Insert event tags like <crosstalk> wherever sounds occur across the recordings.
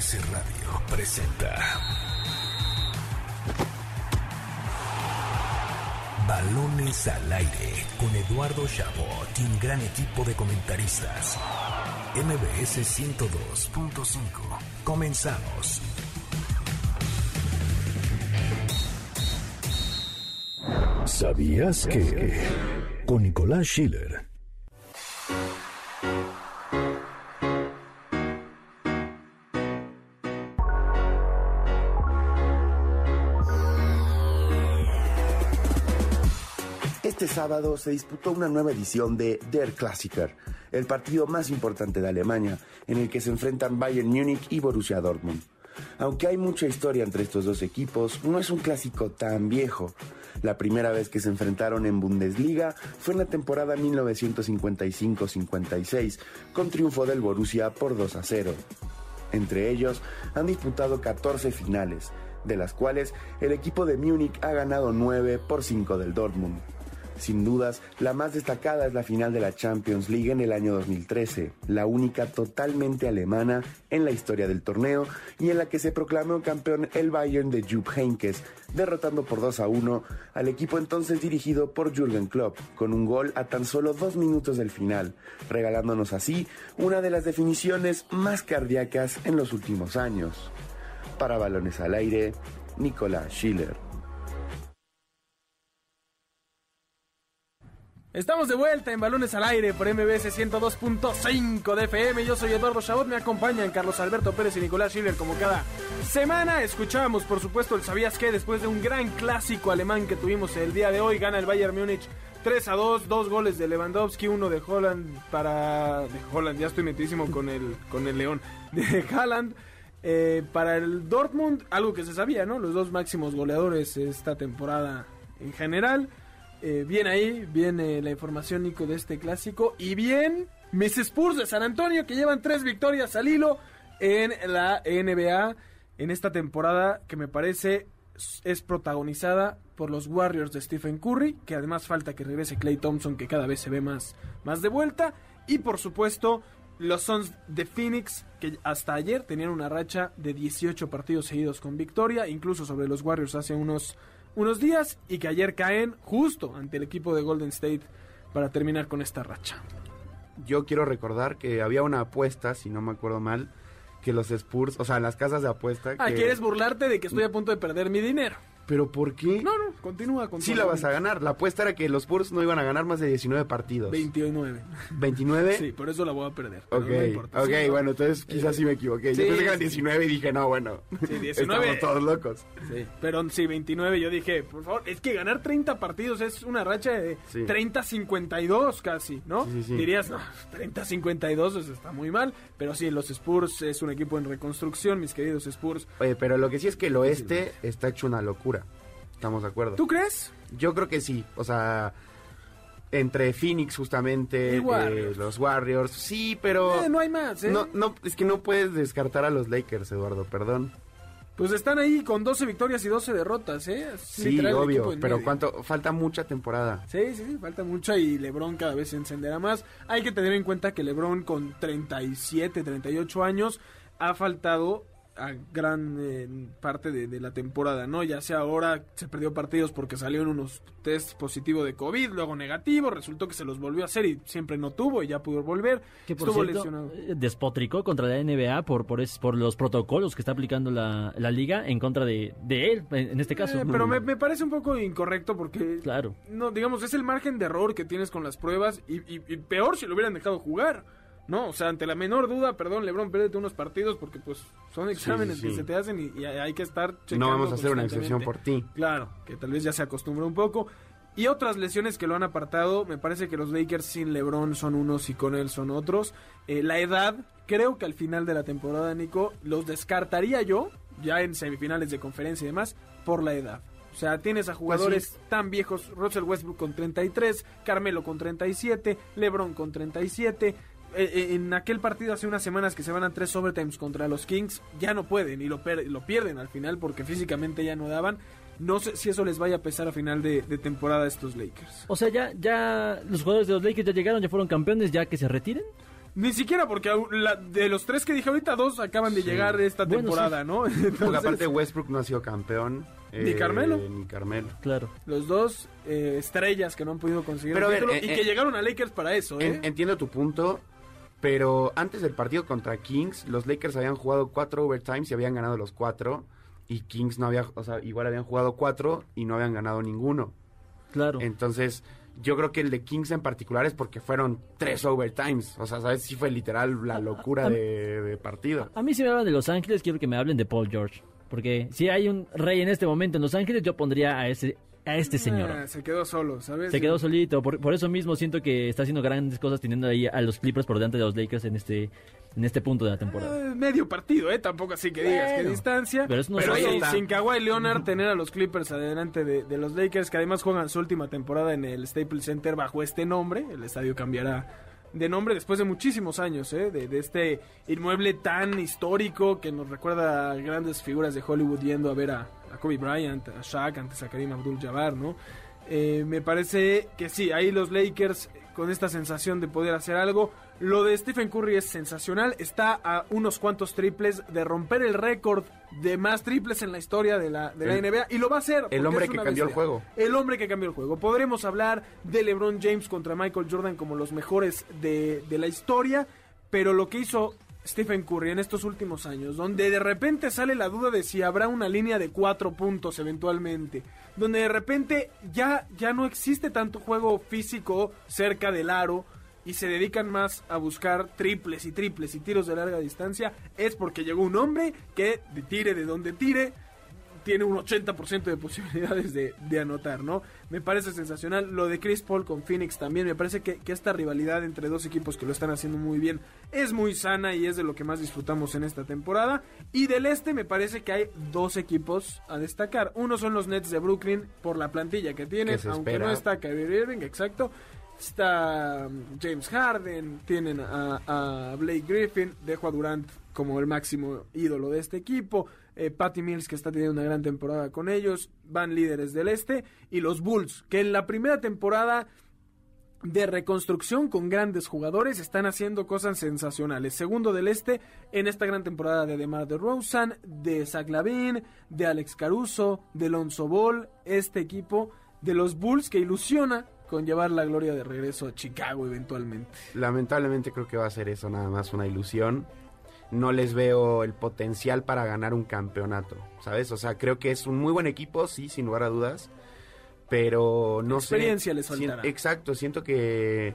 MBS Radio presenta Balones al aire con Eduardo Chabot y un gran equipo de comentaristas. MBS 102.5. Comenzamos. ¿Sabías que? Con Nicolás Schiller. Este sábado se disputó una nueva edición de Der Klassiker, el partido más importante de Alemania, en el que se enfrentan Bayern Múnich y Borussia Dortmund. Aunque hay mucha historia entre estos dos equipos, no es un clásico tan viejo. La primera vez que se enfrentaron en Bundesliga fue en la temporada 1955-56, con triunfo del Borussia por 2 a 0. Entre ellos han disputado 14 finales, de las cuales el equipo de Múnich ha ganado 9 por 5 del Dortmund. Sin dudas, la más destacada es la final de la Champions League en el año 2013, la única totalmente alemana en la historia del torneo y en la que se proclamó campeón el Bayern de Jupp Heynckes, derrotando por 2 a 1 al equipo entonces dirigido por Jürgen Klopp, con un gol a tan solo dos minutos del final, regalándonos así una de las definiciones más cardíacas en los últimos años. Para balones al aire, Nicolás Schiller. Estamos de vuelta en Balones al Aire por MBS 102.5 de FM. Yo soy Eduardo Chabot, me acompañan Carlos Alberto Pérez y Nicolás Schiller como cada semana. Escuchamos, por supuesto, el ¿Sabías qué? Después de un gran clásico alemán que tuvimos el día de hoy, gana el Bayern Múnich 3 a 2, dos goles de Lewandowski, uno de Holland para... de Holland, ya estoy metidísimo con el, con el León, de Haaland. Eh, para el Dortmund, algo que se sabía, ¿no? Los dos máximos goleadores esta temporada en general. Eh, bien ahí, viene la información, Nico, de este clásico. Y bien, mis Spurs de San Antonio, que llevan tres victorias al hilo en la NBA en esta temporada, que me parece es protagonizada por los Warriors de Stephen Curry, que además falta que regrese Clay Thompson, que cada vez se ve más, más de vuelta. Y por supuesto, los Suns de Phoenix, que hasta ayer tenían una racha de 18 partidos seguidos con victoria, incluso sobre los Warriors hace unos unos días y que ayer caen justo ante el equipo de Golden State para terminar con esta racha. Yo quiero recordar que había una apuesta, si no me acuerdo mal, que los Spurs, o sea, las casas de apuesta... Ah, que... ¿quieres burlarte de que estoy a punto de perder mi dinero? ¿Pero por qué? No, no, continúa. continúa. Sí la vas a ganar. La apuesta era que los Spurs no iban a ganar más de 19 partidos. 29. ¿29? Sí, por eso la voy a perder. Ok, no importa. ok, Sí, no. bueno, entonces quizás sí me equivoqué. Sí, Yo pensé que eran sí, 19 y dije, no, bueno, Sí, <laughs> 19. estamos todos locos. Sí, pero sí, 29. Yo dije, por favor, es que ganar 30 partidos es una racha de Sí. 30-52 casi, ¿no? Sí, sí, sí. Dirías, no, 30-52 eso está muy mal. Pero sí, los Spurs es un equipo en reconstrucción, mis queridos Spurs. Oye, pero lo que sí es que el oeste está hecho una locura. ¿Estamos de acuerdo? ¿Tú crees? Yo creo que sí. O sea, entre Phoenix justamente, eh, los Warriors, sí, pero... Eh, no hay más, ¿eh? No, no, es que no puedes descartar a los Lakers, Eduardo, perdón. Pues están ahí con 12 victorias y 12 derrotas, ¿eh? Sí, literal obvio, pero medio. cuánto falta mucha temporada. Sí, sí, sí, falta mucho y LeBron cada vez se encenderá más. Hay que tener en cuenta que LeBron con 37, 38 años ha faltado a gran eh, parte de, de la temporada, ¿no? Ya sea ahora se perdió partidos porque salió en unos test positivo de COVID, luego negativo, resultó que se los volvió a hacer y siempre no tuvo y ya pudo volver. Que por Estuvo cierto, lesionado. eh, despotricó contra la NBA por por, es- por los protocolos que está aplicando la, la liga en contra de, de él, en, en este caso. Eh, pero me, me parece un poco incorrecto porque Claro. no, digamos, es el margen de error que tienes con las pruebas y, y- y peor si lo hubieran dejado jugar. No, o sea, ante la menor duda, perdón, Lebron, pérdete unos partidos porque pues son exámenes sí, que sí. se te hacen y, y hay que estar No checando vamos a hacer una excepción por ti. Claro, que tal vez ya se acostumbró un poco. Y otras lesiones que lo han apartado, me parece que los Lakers sin LeBron son unos y con él son otros. Eh, la edad, creo que al final de la temporada, Nico, los descartaría yo, ya en semifinales de conferencia y demás, por la edad. O sea, tienes a jugadores tan viejos, Russell Westbrook con 33, Carmelo con 37, LeBron con 37. Eh, eh, en aquel partido hace unas semanas que se van a tres overtimes contra los Kings, ya no pueden y lo, per- lo pierden al final porque físicamente ya no daban. No sé si eso les vaya a pesar a final de, de temporada a estos Lakers. O sea, ya, ya los jugadores de los Lakers ya llegaron, ya fueron campeones, ya que se retiren. Ni siquiera porque la- de los tres que dije ahorita, dos acaban de llegar esta Bueno, temporada, ¿no? <laughs> Porque Entonces, aparte Westbrook no ha sido campeón. eh, Ni Carmelo. Ni Carmelo. Claro. los dos eh, estrellas que no han podido conseguir Pero el ver, título eh, y eh, que llegaron a Lakers para eso, ¿eh? En- entiendo tu punto, pero antes del partido contra Kings, los Lakers habían jugado cuatro overtimes y habían ganado los cuatro. Y Kings no había, o sea, igual habían jugado cuatro y no habían ganado ninguno. Claro. Entonces, yo creo que el de Kings en particular es porque fueron tres overtimes. O sea, ¿sabes? Sí fue literal la locura a- de, de partido. A mí si me hablan de Los Ángeles, quiero que me hablen de Paul George. Porque si hay un rey en este momento en Los Ángeles, yo pondría a ese a este señor. Ah, se quedó solo, ¿sabes? Se quedó solito, por, por eso mismo siento que está haciendo grandes cosas teniendo ahí a los Clippers por delante de los Lakers en este en este punto de la temporada. Eh, medio partido, ¿eh? Tampoco así que digas qué distancia. pero eso no pero hace. sin Kawhi Leonard tener a los Clippers adelante de, de los Lakers, que además juegan su última temporada en el Staples Center bajo este nombre. El estadio cambiará de nombre después de muchísimos años, ¿eh? De, de este inmueble tan histórico que nos recuerda a grandes figuras de Hollywood yendo a ver a, a Kobe Bryant, a Shaq, antes a Karim Abdul-Jabbar, ¿no? Eh, me parece que sí, ahí los Lakers eh, con esta sensación de poder hacer algo. Lo de Stephen Curry es sensacional. Está a unos cuantos triples de romper el récord de más triples en la historia de la, de la NBA. Y lo va a hacer. el hombre que cambió el juego. El hombre que cambió el juego. Podremos hablar de LeBron James contra Michael Jordan como los mejores de, de la historia. Pero lo que hizo Stephen Curry en estos últimos años, donde de repente sale la duda de si habrá una línea de cuatro puntos eventualmente, donde de repente ya, ya no existe tanto juego físico cerca del aro y se dedican más a buscar triples y triples y tiros de larga distancia, es porque llegó un hombre que tire de donde tire, tiene un 80% de posibilidades de, de anotar, ¿no? Me parece sensacional. Lo de Chris Paul con Phoenix también. Me parece que, que esta rivalidad entre dos equipos que lo están haciendo muy bien es muy sana y es de lo que más disfrutamos en esta temporada. Y del este me parece que hay dos equipos a destacar. Uno son los Nets de Brooklyn por la plantilla que tienen, Que aunque espera. no está Kyrie Irving, exacto. Está um, James Harden, tienen a, a Blake Griffin, dejo a Durant como el máximo ídolo de este equipo, eh, Patty Mills que está teniendo una gran temporada con ellos, van líderes del este, y los Bulls, que en la primera temporada de reconstrucción con grandes jugadores están haciendo cosas sensacionales. Segundo del este en esta gran temporada de DeMar DeRozan, de Zach Lavin, de Alex Caruso, de Lonzo Ball, este equipo de los Bulls que ilusiona con llevar la gloria de regreso a Chicago eventualmente. Lamentablemente creo que va a ser eso nada más una ilusión. No les veo el potencial para ganar un campeonato, ¿sabes? O sea, creo que es un muy buen equipo, sí, sin lugar a dudas. Pero no sé. Experiencia les faltará. Exacto, siento que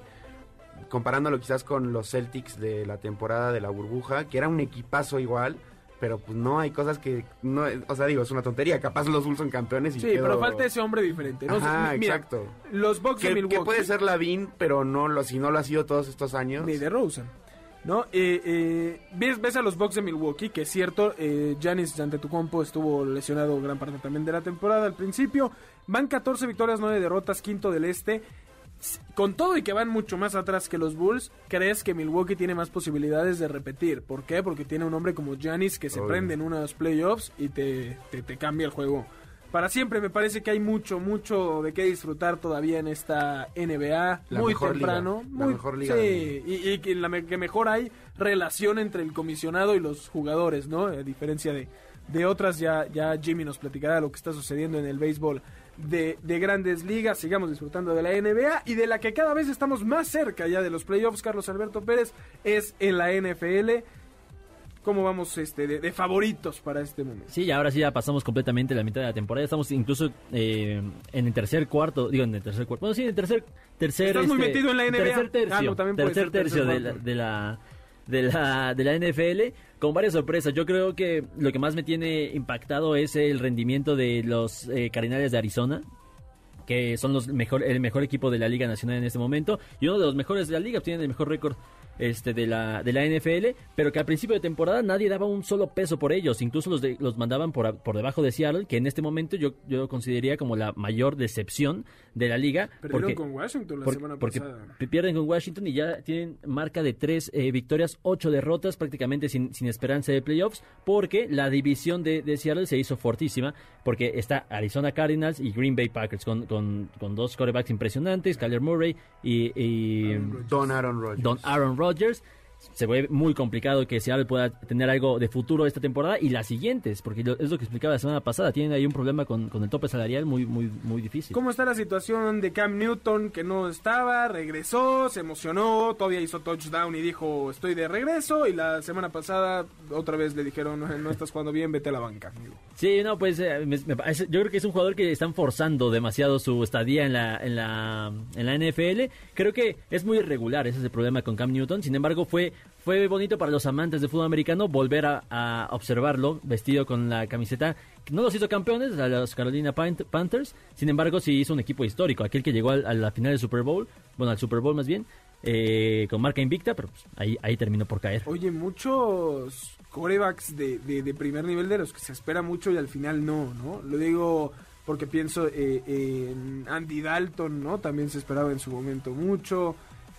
comparándolo quizás con los Celtics de la temporada de la burbuja, que era un equipazo igual, pero pues no hay cosas que no, o sea, digo, es una tontería, capaz los Bulls son campeones y Sí, quedo- pero falta ese hombre diferente. ¿no? Ajá, Mira, exacto. Los Bucks de Milwaukee. que puede ser Lavin, pero no lo, si no lo ha sido todos estos años. Ni de Rosen. ¿No? Eh, eh, ves, ves a los Bucks de Milwaukee, que es cierto, eh, Giannis Antetokounmpo estuvo lesionado gran parte también de la temporada al principio. Van 14 victorias, 9 derrotas, quinto del este. Con todo y que van mucho más atrás que los Bulls, ¿crees que Milwaukee tiene más posibilidades de repetir? ¿Por qué? Porque tiene un hombre como Giannis que se Obvio. prende en unos playoffs y te, te, te cambia el juego para siempre. Me parece que hay mucho, mucho de qué disfrutar todavía en esta NBA. La muy mejor temprano. liga, la muy, mejor liga Sí, y, y que, la me- que mejor hay relación entre el comisionado y los jugadores, ¿no? A diferencia de, de otras, ya, ya Jimmy nos platicará lo que está sucediendo en el béisbol de, de grandes ligas. Sigamos disfrutando de la NBA y de la que cada vez estamos más cerca ya de los playoffs, Carlos Alberto Pérez, es en la NFL. ¿Cómo vamos este, de, de favoritos para este momento? Sí, ahora sí ya pasamos completamente la mitad de la temporada. Estamos incluso eh, en el tercer cuarto, digo en el tercer cuarto. Bueno, sí, en el tercer tercer Estás muy este, metido en la NBA. Tercer tercio, Ah, no, también tercer ser tercer tercio de la, de la de la de la NFL con varias sorpresas. Yo creo que lo que más me tiene impactado es el rendimiento de los eh, Cardinales de Arizona que son los mejor, el mejor equipo de la Liga Nacional en este momento y uno de los mejores de la liga, tienen el mejor récord este de la de la NFL, pero que al principio de temporada nadie daba un solo peso por ellos, incluso los de- los mandaban por, a- por debajo de Seattle, que en este momento yo yo consideraría como la mayor decepción de la liga Perdieron porque con Washington la por- semana porque pasada. pi- pierden con Washington y ya tienen marca de tres eh, victorias, ocho derrotas, prácticamente sin, sin esperanza de playoffs, porque la división de, de Seattle se hizo fortísima, porque está Arizona Cardinals y Green Bay Packers, con, con, con dos quarterbacks impresionantes, Kyler Murray y, y Aaron Rodgers. Don Aaron Rodgers. Don Aaron Rodgers. Rodgers se ve muy complicado que Seattle pueda tener algo de futuro esta temporada y las siguientes, porque es lo que explicaba la semana pasada, tienen ahí un problema con, con el tope salarial muy, muy, muy difícil. ¿Cómo está la situación de Cam Newton que no estaba, regresó, se emocionó, todavía hizo touchdown y dijo estoy de regreso y la semana pasada otra vez le dijeron no, no estás jugando bien, vete a la banca. amigo"? Sí, no, pues eh, me- me parece- yo creo que es un jugador que están forzando demasiado su estadía en la, en la, en la NFL. Creo que es muy irregular, ese es el problema con Cam Newton. Sin embargo, fue, fue bonito para los amantes del fútbol americano volver a, observarlo vestido con la camiseta. No los hizo campeones, a los Carolina Pan- Panthers. Sin embargo, sí hizo un equipo histórico, aquel que llegó a la final del Super Bowl, bueno, al Super Bowl más bien, eh, con marca invicta, pero pues, ahí, terminó por caer. Oye, muchos corebacks de, de, de primer nivel de los que se espera mucho y al final no, ¿no? Lo digo porque pienso eh, en Andy Dalton, ¿no? También se esperaba en su momento mucho.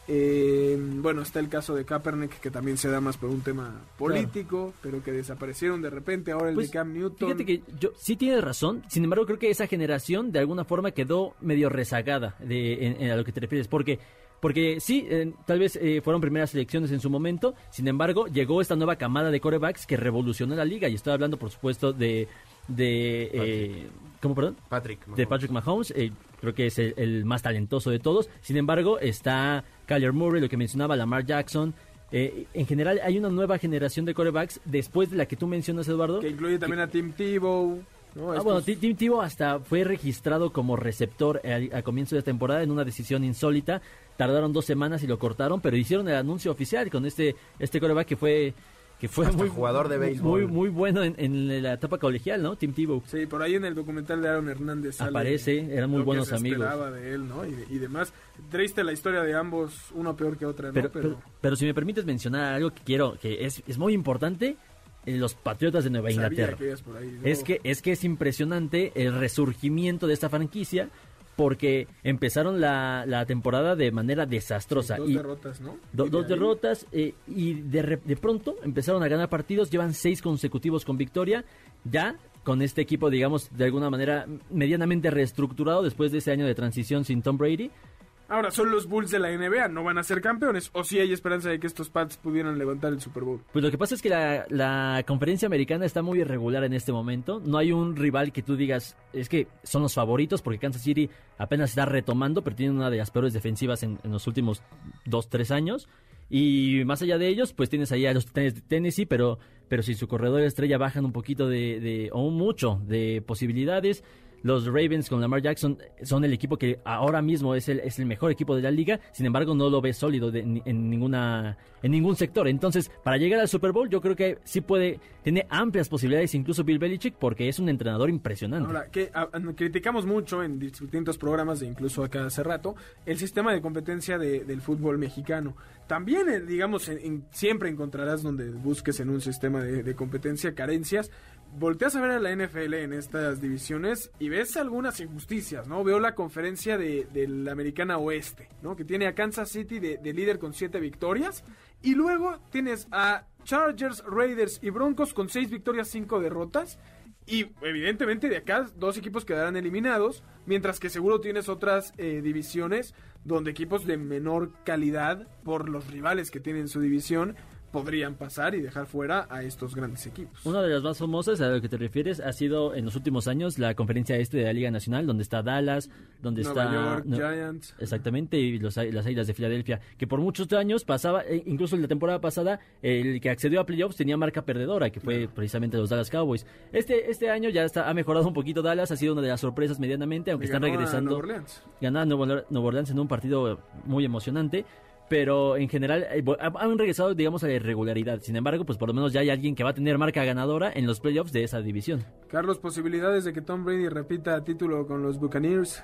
Eh, bueno, está el caso de Kaepernick, que también se da más por un tema político, pero que desaparecieron de repente. Ahora el Pues, de Cam Newton. Fíjate que yo sí tienes razón, sin embargo creo que esa generación de alguna forma quedó medio rezagada de, en- en a lo que te refieres, porque porque sí, eh, tal vez eh, fueron primeras elecciones en su momento, sin embargo llegó esta nueva camada de corebacks que revolucionó la liga y estoy hablando por supuesto de de eh, ¿cómo perdón? Patrick. de Mahomes. Patrick Mahomes, eh, creo que es el, el más talentoso de todos. Sin embargo, está Kyler Murray, lo que mencionaba Lamar Jackson. Eh, en general, hay una nueva generación de corebacks después de la que tú mencionas, Eduardo. Que incluye también a Tim Tebow. ¿no? Ah, Estos- bueno, Ti- Tim Tebow hasta fue registrado como receptor al, al comienzo de temporada en una decisión insólita. Tardaron dos semanas y lo cortaron, pero hicieron el anuncio oficial con este este coreback que fue que fue Hasta muy jugador de béisbol. muy muy bueno en, en la etapa colegial, ¿no? Tim Tebow. Sí, por ahí en el documental de Aaron Hernández sale Aparece, eran muy lo que buenos se amigos. esperaba de él, ¿no? Y, de- y demás. Triste la historia de ambos, uno peor que otra, ¿no? Pero, pero, pero si me permites mencionar algo que quiero, que es, es muy importante, en los Patriotas de Nueva sabía Inglaterra. que ibas por ahí, ¿no? Es que, es que es impresionante el resurgimiento de esta franquicia porque empezaron la, la temporada de manera desastrosa. Dos y derrotas, ¿no? do- dos derrotas eh, y de, de pronto empezaron a ganar partidos, llevan seis consecutivos con victoria, ya con este equipo, digamos, de alguna manera medianamente reestructurado después de ese año de transición sin Tom Brady. Ahora, son los Bulls de la NBA, no van a ser campeones. O sí hay esperanza de que estos Pats pudieran levantar el Super Bowl. Pues lo que pasa es que la, la conferencia americana está muy irregular en este momento. No hay un rival que tú digas, es que son los favoritos porque Kansas City apenas está retomando, pero tiene una de las peores defensivas en, los últimos dos, tres años. Y más allá de ellos, pues tienes ahí a los Tennessee, pero, pero si su corredor estrella bajan un poquito de, de, o mucho de posibilidades. Los Ravens con Lamar Jackson son el equipo que ahora mismo es el, es el mejor equipo de la liga, sin embargo no lo ve sólido de- en, ninguna en ningún sector. Entonces, para llegar al Super Bowl, yo creo que sí puede, tiene amplias posibilidades, incluso Bill Belichick, porque es un entrenador impresionante. Ahora, que criticamos mucho en distintos programas, e incluso acá hace rato, el sistema de competencia de- del fútbol mexicano. También, eh, digamos, en- siempre encontrarás donde busques en un sistema de competencia carencias. Volteas a ver a la NFL en estas divisiones y ves algunas injusticias, ¿no? Veo la conferencia de, la Americana Oeste, ¿no? Que tiene a Kansas City de, de líder con siete victorias. Y luego tienes a Chargers, Raiders y Broncos con seis victorias, cinco derrotas. Y evidentemente de acá dos equipos quedarán eliminados, mientras que seguro tienes otras eh, divisiones donde equipos de menor calidad por los rivales que tienen su división podrían pasar y dejar fuera a estos grandes equipos. Una de las más famosas a lo que te refieres ha sido en los últimos años la conferencia este de la Liga Nacional, donde está Dallas, donde Nueva está York no- Giants. Exactamente, y los, las Águilas de Filadelfia, que por muchos años pasaba, eh, incluso en la temporada pasada, el que accedió a playoffs tenía marca perdedora, que fue precisamente los Dallas Cowboys. Este, este año ya está, ha mejorado un poquito Dallas, ha sido una de las sorpresas medianamente, aunque Y están ganó a regresando. Nueva Orleans. Nuevo, Nuevo Orleans en un partido muy emocionante. Pero en general eh, han regresado, digamos, a la irregularidad. Sin embargo, pues por lo menos ya hay alguien que va a tener marca ganadora en los playoffs de esa división. Carlos, posibilidades de que Tom Brady repita título con los Buccaneers.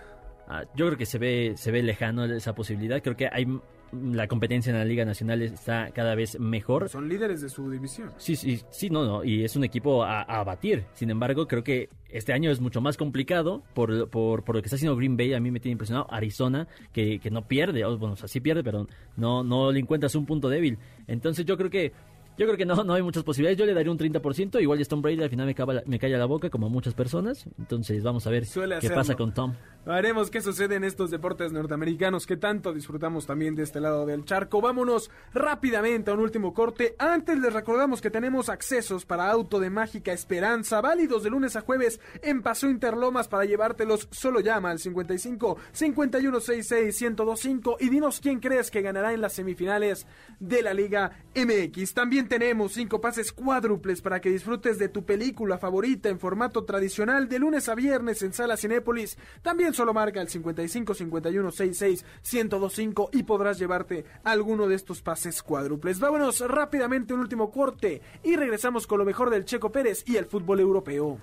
Ah, yo creo que se ve, se ve lejano esa posibilidad. Creo que hay la competencia en la Liga Nacional está cada vez mejor. Son líderes de su división. Sí, sí, sí, no, no, y es un equipo a, a batir. Sin embargo, creo que este año es mucho más complicado por, por, por lo que está haciendo Green Bay. A mí me tiene impresionado. Arizona, que, que no pierde, bueno, o sea, sí pierde, pero no, no le encuentras un punto débil. Entonces yo creo que Yo creo que no, no hay muchas posibilidades. Yo le daría un 30%. Igual Stone Brady al final me, cava me calla la boca, como a muchas personas. Entonces vamos a ver Suele qué hacerlo. pasa con Tom. Veremos qué sucede en estos deportes norteamericanos que tanto disfrutamos también de este lado del charco. Vámonos rápidamente a un último corte. Antes les recordamos que tenemos accesos para auto de Mágica Esperanza, válidos de lunes a jueves en Paso Interlomas para llevártelos. Solo llama al 55 5166 1025 y dinos quién crees que ganará en las semifinales de la Liga MX. También tenemos cinco pases cuádruples para que disfrutes de tu película favorita en formato tradicional de lunes a viernes en Sala Cinépolis. También solo marca el 55 51 66 1025 y podrás llevarte alguno de estos pases cuádruples. Vámonos rápidamente un último corte y regresamos con lo mejor del Checo Pérez y el fútbol europeo.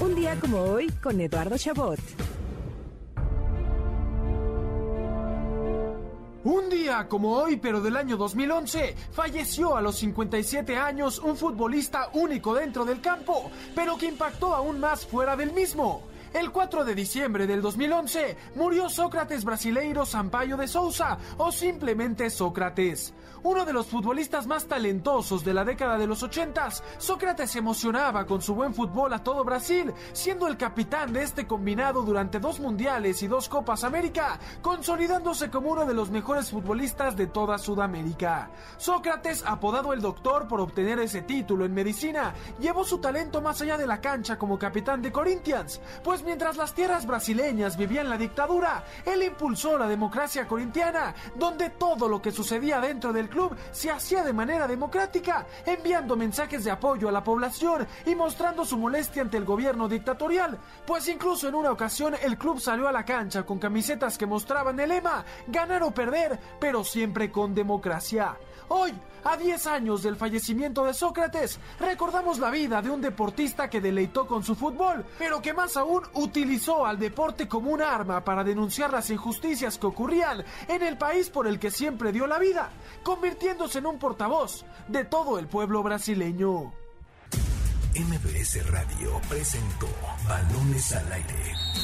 Un día como hoy con Eduardo Chabot. Un día como hoy, pero del año 2011, falleció a los 57 años un futbolista único dentro del campo, pero que impactó aún más fuera del mismo. El 4 de diciembre del 2011 murió Sócrates Brasileiro Sampaio de Souza, o simplemente Sócrates. Uno de los futbolistas más talentosos de la década de los 80, Sócrates emocionaba con su buen fútbol a todo Brasil, siendo el capitán de este combinado durante dos mundiales y dos Copas América, consolidándose como uno de los mejores futbolistas de toda Sudamérica. Sócrates, apodado el doctor por obtener ese título en medicina, llevó su talento más allá de la cancha como capitán de Corinthians, pues mientras las tierras brasileñas vivían la dictadura, él impulsó la democracia corintiana, donde todo lo que sucedía dentro del club se hacía de manera democrática, enviando mensajes de apoyo a la población y mostrando su molestia ante el gobierno dictatorial, pues incluso en una ocasión el club salió a la cancha con camisetas que mostraban el lema ganar o perder, pero siempre con democracia. Hoy, a 10 años del fallecimiento de Sócrates, recordamos la vida de un deportista que deleitó con su fútbol, pero que más aún utilizó al deporte como un arma para denunciar las injusticias que ocurrían en el país por el que siempre dio la vida, convirtiéndose en un portavoz de todo el pueblo brasileño. MBS Radio presentó Balones al Aire.